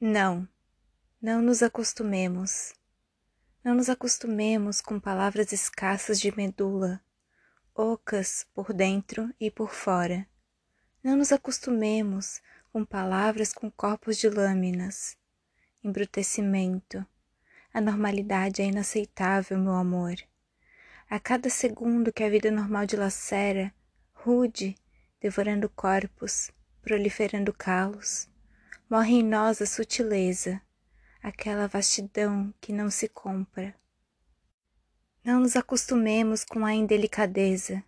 Não, não nos acostumemos. Não nos acostumemos com palavras escassas de medula, ocas por dentro e por fora. Não nos acostumemos com palavras com corpos de lâminas. Embrutecimento. A normalidade é inaceitável, meu amor. A cada segundo que a vida normal dilacera, rude, devorando corpos, proliferando calos, morre em nós a sutileza, aquela vastidão que não se compra. Não nos acostumemos com a indelicadeza.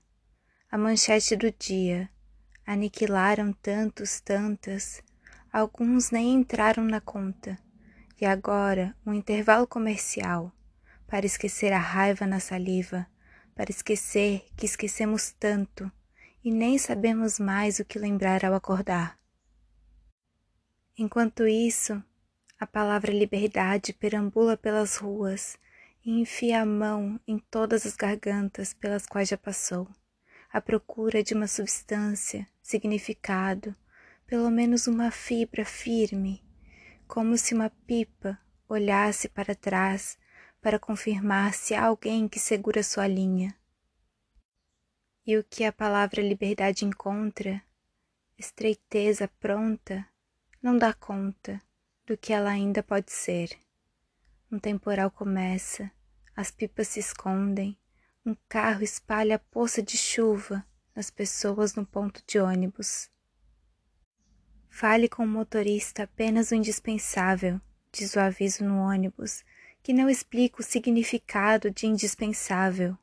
A manchete do dia. Aniquilaram tantos, tantas, alguns nem entraram na conta. E agora um intervalo comercial para esquecer a raiva na saliva, para esquecer que esquecemos tanto e nem sabemos mais o que lembrar ao acordar. Enquanto isso, a palavra liberdade perambula pelas ruas e enfia a mão em todas as gargantas pelas quais já passou, à procura de uma substância, significado, pelo menos uma fibra firme, como se uma pipa olhasse para trás para confirmar se há alguém que segura sua linha. E o que a palavra liberdade encontra, estreiteza pronta, não dá conta do que ela ainda pode ser. Um temporal começa, as pipas se escondem, um carro espalha a poça de chuva nas pessoas no ponto de ônibus. Fale com o motorista apenas o indispensável, diz o aviso no ônibus, que não explica o significado de indispensável.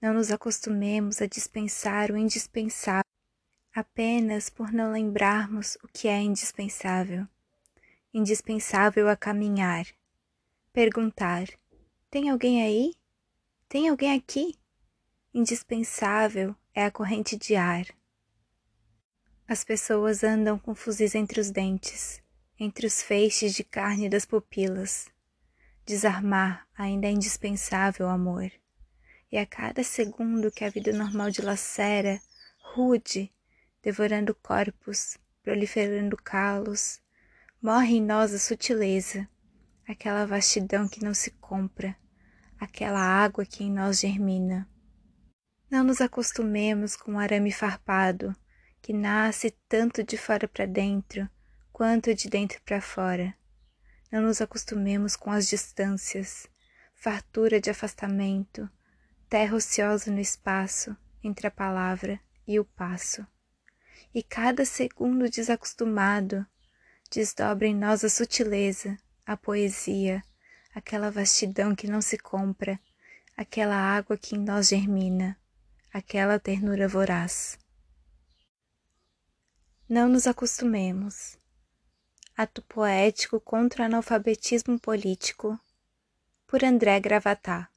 Não nos acostumemos a dispensar o indispensável apenas por não lembrarmos o que é indispensável. Indispensável a caminhar. Perguntar: Tem alguém aí? Tem alguém aqui? Indispensável é a corrente de ar. As pessoas andam com fuzis entre os dentes, entre os feixes de carne das pupilas. Desarmar ainda é indispensável, amor. E a cada segundo que a vida normal dilacera, rude, devorando corpos, proliferando calos, morre em nós a sutileza, aquela vastidão que não se compra, aquela água que em nós germina. Não nos acostumemos com o arame farpado, que nasce tanto de fora para dentro quanto de dentro para fora. Não nos acostumemos com as distâncias, fartura de afastamento, terra ociosa no espaço entre a palavra e o passo e cada segundo desacostumado desdobra em nós a sutileza, a poesia, aquela vastidão que não se compra, aquela água que em nós germina, aquela ternura voraz. Não nos acostumemos. Ato poético contra o analfabetismo político, por André Gravatá.